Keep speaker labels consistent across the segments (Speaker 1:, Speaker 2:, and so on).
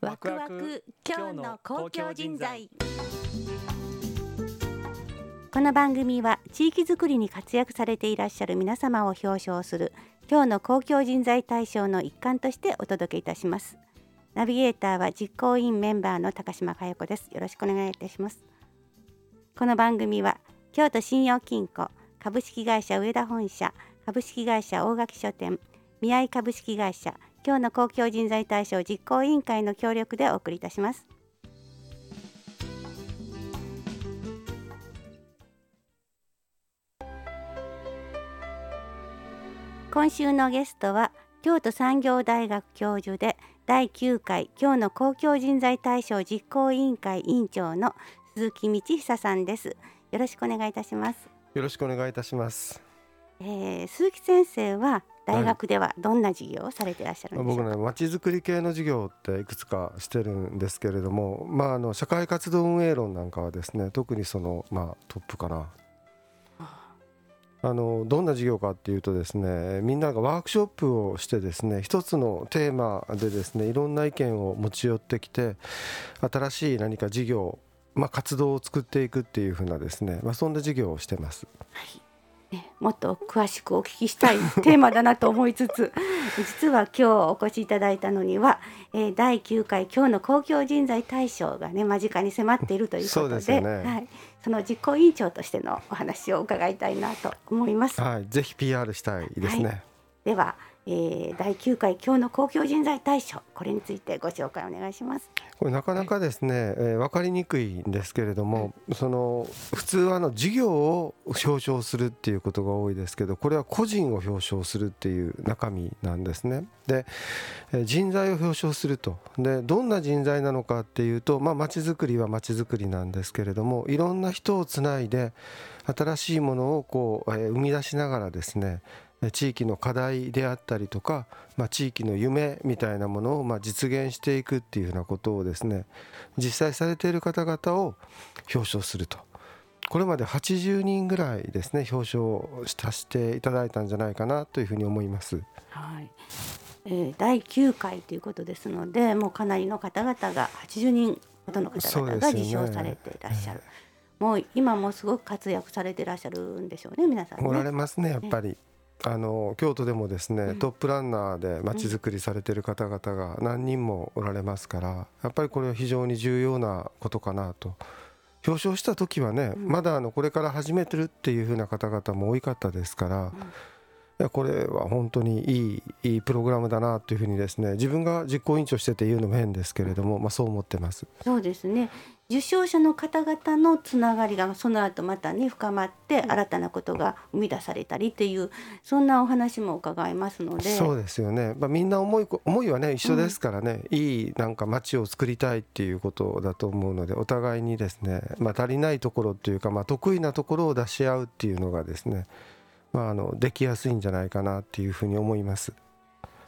Speaker 1: ワクワク今日の公共人材。この番組は地域づくりに活躍されていらっしゃる皆様を表彰する今日の公共人材大賞の一環としてお届けいたします。ナビゲーターは実行委員メンバーの高島佳代子です。よろしくお願いいたします。この番組は京都信用金庫株式会社上田本社株式会社大垣書店宮合株式会社今日の公共人材大賞実行委員会の協力でお送りいたします。今週のゲストは京都産業大学教授で第9回今日の公共人材大賞実行委員会委員長の鈴木道久さんです。よろしくお願いいたします。
Speaker 2: よろしくお願いいたします。
Speaker 1: えー、鈴木先生は大学ではどんな授業をされていらっしゃるんでしょうか、
Speaker 2: 僕ねまちづくり系の授業っていくつかしてるんですけれども、まあ、あの社会活動運営論なんかはですね特にその、まあ、トップかな。あのどんな授業かっていうとですねみんながワークショップをしてですね一つのテーマでですねいろんな意見を持ち寄ってきて新しい何か事業、まあ、活動を作っていくっていうふうなですね、まあ、そんな授業をしてます。
Speaker 1: はいね、もっと詳しくお聞きしたいテーマだなと思いつつ 実は今日お越しいただいたのには、えー、第9回今日の公共人材大賞がね間近に迫っているということで、ね、はい、その実行委員長としてのお話を伺いたいなと思います。
Speaker 2: はい、ぜひ PR したいですね。はい、
Speaker 1: ではえー、第9回今日の公共人材大賞これについてご紹介お願いします。
Speaker 2: これなかなかですね、えー、分かりにくいんですけれども、その普通はあの事業を表彰するっていうことが多いですけどこれは個人を表彰するっていう中身なんですね。で、えー、人材を表彰すると。でどんな人材なのかっていうとまあ町づくりは町づくりなんですけれどもいろんな人をつないで新しいものをこう、えー、生み出しながらですね地域の課題であったりとか、まあ、地域の夢みたいなものをまあ実現していくっていうふうなことをですね実際されている方々を表彰するとこれまで80人ぐらいですね表彰させていただいたんじゃないかなというふうに思います。
Speaker 1: はいえー、第9回ということですのでもうかなりの方々が80人ほどの方々が受賞されていらっしゃる。もう今もすごく活躍されていらっしゃるんでしょうね皆さん、ね、
Speaker 2: おられますねやっぱり。あの京都でもですね、トップランナーでまちづくりされてる方々が何人もおられますからやっぱりこれは非常に重要なことかなと。表彰した時はね、まだあのこれから始めてるっていうふうな方々も多かったですから、いやこれは本当にいいいいプログラムだなというふうにですね自分が実行委員長してて言うのも変ですけれども、まあ、そう思ってます。
Speaker 1: そうですね受賞者の方々のつながりがその後またね深まって新たなことが生み出されたりっていうそんなお話も伺いますので。
Speaker 2: そうですよね、まあ、みんな思い思いはね一緒ですからね、うん、いいなんか街を作りたいっていうことだと思うのでお互いにですね、まあ、足りないところっていうか、まあ、得意なところを出し合うっていうのがですね、まあ、あのできやすいんじゃないかなっていうふうに思います。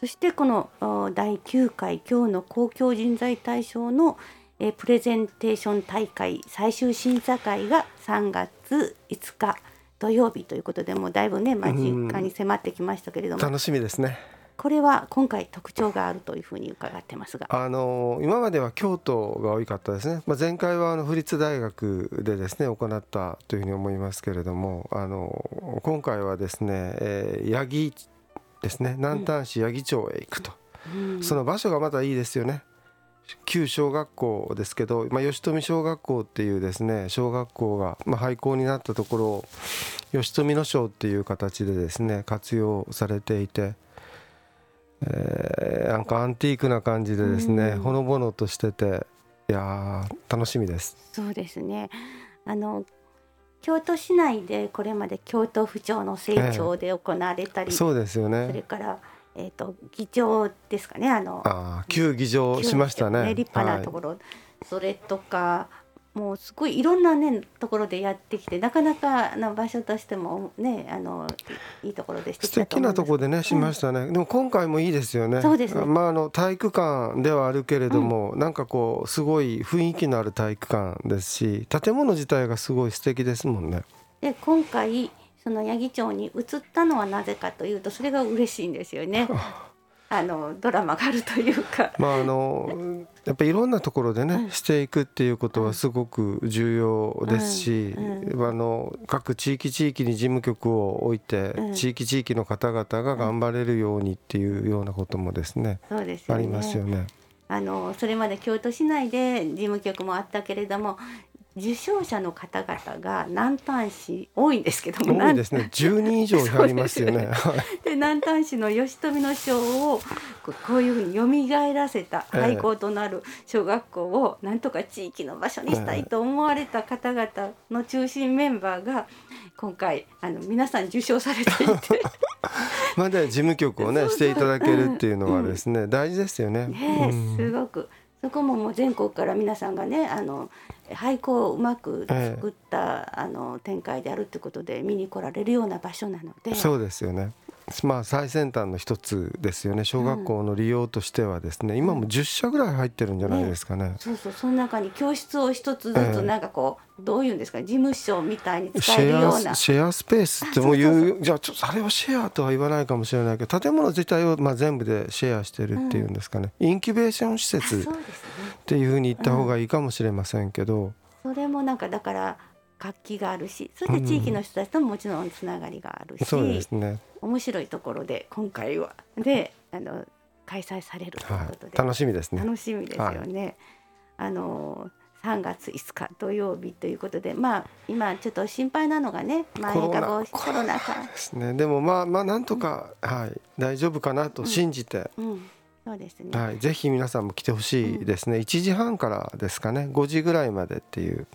Speaker 1: そしてこの第9回今日の公共人材大賞のえプレゼンテーション大会最終審査会が3月5日土曜日ということでもうだいぶね間近に迫ってきましたけれども。
Speaker 2: 楽しみですね。
Speaker 1: これは今回特徴があるというふうに伺ってますが。
Speaker 2: あの今までは京都が多かったですね、まあ、前回はあの府立大学でですね行ったというふうに思いますけれどもあの今回はですね、えー、八木ですね。南丹市八木町へ行くと、うん、その場所がまたいいですよね旧小学校ですけど、まあ、吉富小学校っていうですね小学校が、まあ、廃校になったところを吉富の小っていう形でですね活用されていて、えー、なんかアンティークな感じでですね、ほのぼのとしてていや楽しみです。
Speaker 1: そうですね。あの京都市内でこれまで京都府庁の成長で行われたり、え
Speaker 2: ー、そうですよね。
Speaker 1: それからえーと、議場ですかね。あの
Speaker 2: あ旧議場しましたね、ね、
Speaker 1: 立派なところ、はい、それとかもうすごいいろんなねところでやってきてなかなかな場所としてもねあのいいところで
Speaker 2: 素敵なところでねしましたね、うん、でも今回もいいですよね。
Speaker 1: そうですね。
Speaker 2: まああの体育館ではあるけれども、うん、なんかこうすごい雰囲気のある体育館ですし建物自体がすごい素敵ですもんね。
Speaker 1: で今回その八木町に移ったのはなぜかというとそれが嬉しいんですよね。あのドラマがあるというか。
Speaker 2: まああのやっぱりいろんなところでね、うん、していくっていうことはすごく重要ですし、うんうん、あの各地域地域に事務局を置いて、地域地域の方々が頑張れるようにっていうようなこともですね,、そうです、ね、ありますよね。
Speaker 1: あのそれまで京都市内で事務局もあったけれども受賞者の方々が南丹市多いんですけど
Speaker 2: も多いですね。10人以上ありますよね。
Speaker 1: で南丹市の吉富の賞をこういうふうによみがえらせた廃校となる小学校をなんとか地域の場所にしたいと思われた方々の中心メンバーが今回あの皆さん受賞されていて。
Speaker 2: まだ事務局をねしていただけるっていうのはですね、うん、大事ですよね。
Speaker 1: ね、すごく。そこももう全国から皆さんがねあの俳句をうまく作った、ええ、あの展開であるってことで見に来られるような場所なので。
Speaker 2: そうですよね。まあ最先端の一つですよね。小学校の利用としてはですね、うん、今も10社ぐらい入ってるんじゃないですかね、ね、
Speaker 1: そうそう。その中に教室を一つずつなんかこう、え、どういうんですか事務所みたいに使えるような。
Speaker 2: シェアスペースってもういうじゃあちょっとあれはシェアとは言わないかもしれないけど建物自体をまあ全部でシェアしてるっていうんですかね、うん、インキュベーション施設っていうふうに言った方がいいかもしれませんけど、
Speaker 1: それもなんかだから活気があるしそして地域の人たちとももちろんつながりがあるし、
Speaker 2: そうですね、
Speaker 1: 面白いところで今回はであの開催されるということで、
Speaker 2: はい、楽しみですね。
Speaker 1: 楽しみですよね。はい、あの3月5日土曜日ということでまあ今ちょっと心配なのがね
Speaker 2: まん延防止コロナ禍ですね。でもまあまあなんとか、うん、はい大丈夫かなと信じて、
Speaker 1: うん、うんそうですね。
Speaker 2: はい、ぜひ皆さんも来てほしいですね。うん、1時半からですかね、5時ぐらいまでっていう。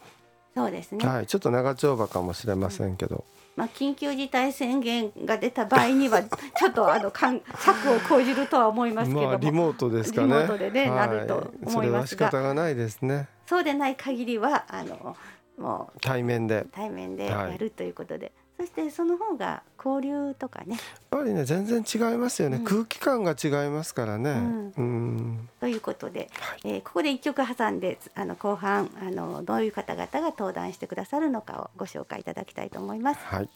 Speaker 1: そうですね。
Speaker 2: はい、ちょっと長丁場かもしれませんけど。うん、
Speaker 1: まあ緊急事態宣言が出た場合には ちょっとあのかん策を講じるとは思いますけども。
Speaker 2: リモートですかね。
Speaker 1: リモートでね、はい、なると思います
Speaker 2: が。それは仕方がないですね。
Speaker 1: そうでない限りはあのも
Speaker 2: う対面で
Speaker 1: 対面でやるということで。はいそしてその方が交流とかね。
Speaker 2: やっぱりね全然違いますよね、うん、空気感が違いますからね。うん、う
Speaker 1: ん。ということで、はい、えー、ここで一曲挟んであの後半あのどういう方々が登壇してくださるのかをご紹介いただきたいと思います。
Speaker 2: はい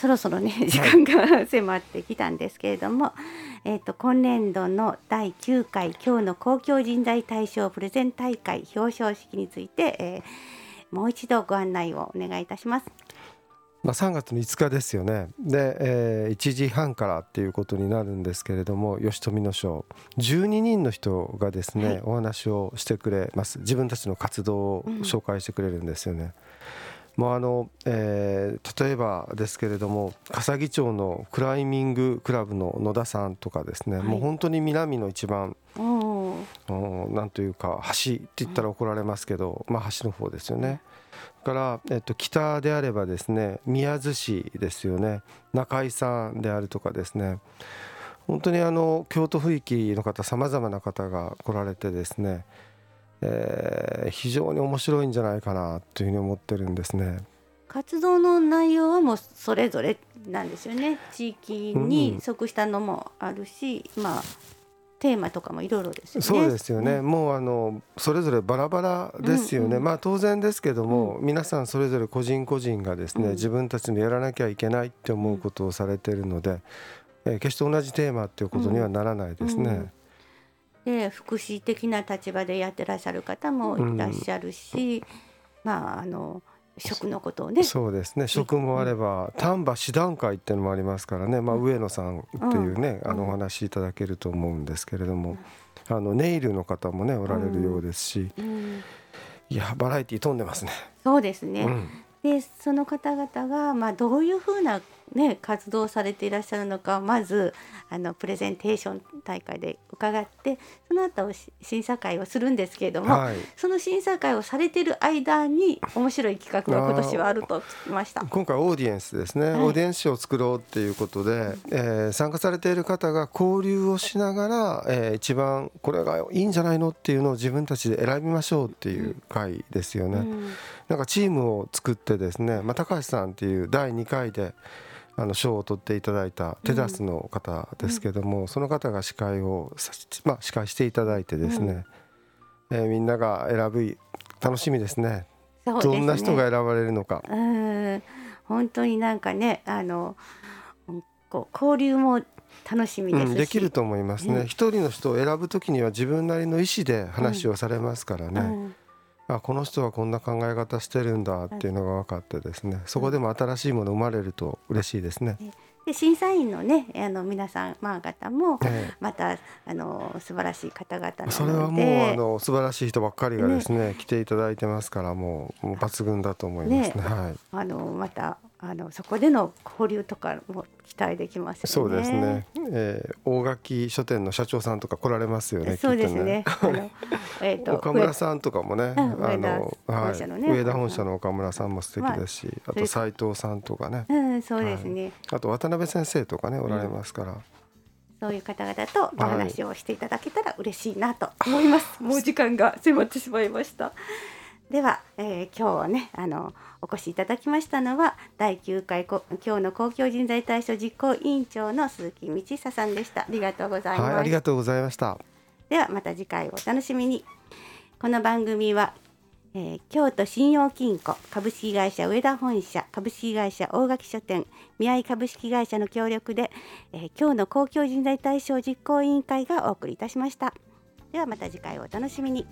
Speaker 1: そろそろね時間が迫ってきたんですけれども、えっ、と今年度の第9回今日の公共人材大賞プレゼン大会表彰式について、えー、もう一度ご案内をお願いいたします。
Speaker 2: まあ、3月の5日ですよね。で、えー、1時半からっていうことになるんですけれども吉富の賞12人の人がですね、はい、お話をしてくれます。自分たちの活動を紹介してくれるんですよね。うんもうあのえー、例えばですけれども笠木町のクライミングクラブの野田さんとかですね、はい、もう本当に南の一番なんというか橋って言ったら怒られますけど、まあ、橋の方ですよね。から、えっと、北であればですね宮津市ですよね。中井さんであるとかですね。本当にあの京都府域の方さまざまな方が来られてですねえー、非常に面白いんじゃないかなというふうに思ってるんですね。
Speaker 1: 活動の内容はもうそれぞれなんですよね地域に即したのもあるし、うん、まあテーマとかもいろいろですよね。
Speaker 2: そうですよね。うん、もうあのそれぞれバラバラですよね。うんうん、まあ当然ですけども、うん、皆さんそれぞれ個人個人がですね、うん、自分たちのやらなきゃいけないって思うことをされているので、えー、決して同じテーマっていうことにはならないですね。
Speaker 1: で福祉的な立場でやってらっしゃる方もいらっしゃるし、うん、まああの食のことをね。
Speaker 2: そうですね。食もあれば丹波師団会っていうのもありますからね、まあ、上野さんっていうね、うん、あのお話しいただけると思うんですけれども、うん、あのネイルの方もねおられるようですし、いやバラエティー飛んでますね。
Speaker 1: そうですね、でその方々が、まあ、どういうふうなね、活動されていらっしゃるのかまずあのプレゼンテーション大会で伺ってその後審査会をするんですけれども、はい、その審査会をされている間に面白い企画が今年はあると聞きました。
Speaker 2: 今回オーディエンスですね、はい、オーディエンスを作ろうっていうことで、えー、参加されている方が交流をしながら、えー、一番これがいいんじゃないのっていうのを自分たちで選びましょうっていう会ですよね。うん、なんかチームを作ってですね、まあ、高橋さんっていう第2回であの賞を取っていただいたテダスの方ですけども、うん、その方が司会を、まあ、司会していただいてですね、うん、えー、みんなが選ぶ楽しみですね。すねどんな人が選ばれるのか。
Speaker 1: うん本当になんかねあのこう交流も楽しみです、うん、
Speaker 2: できると思いますね。一、人の人を選ぶときには自分なりの意思で話をされますからね。あこの人はこんな考え方してるんだっていうのが分かってですね。そこでも新しいもの生まれると嬉しいですね。
Speaker 1: で審査員のねあの皆さんまあ方もまた、あの素晴らしい方々なので。
Speaker 2: それはもうあの素晴らしい人ばっかりがですね、ね、来ていただいてますからもうもう抜群だと思いますね。ね。はい、
Speaker 1: あのまたあのそこでの交流とかも期待できます、ね、
Speaker 2: そうですね。えー、大垣書店の社長さんとか来られますよね。
Speaker 1: そうですね。ねあの
Speaker 2: えっ、と岡村さんとかもね、あのはい、上田本社の岡村さんも素敵ですし、あと斉藤さんとかね。
Speaker 1: うん、そうですね、はい。
Speaker 2: あと渡辺先生とかねおられますから。うん
Speaker 1: そういう方々とお話をしていただけたら嬉しいなと思います。はい、もう時間が迫ってしまいました。では、えー、今日はねあのお越しいただきましたのは第9回今日の公共人材対象実行委員長の鈴木道久さんでした。ありがとうございます、はい、
Speaker 2: ありがとうございました。
Speaker 1: ではまた次回をお楽しみに。この番組は、えー、京都信用金庫株式会社上田本社株式会社大垣書店宮井株式会社の協力で、えー、今日の公共人材対象実行委員会がお送りいたしました。ではまた次回をお楽しみに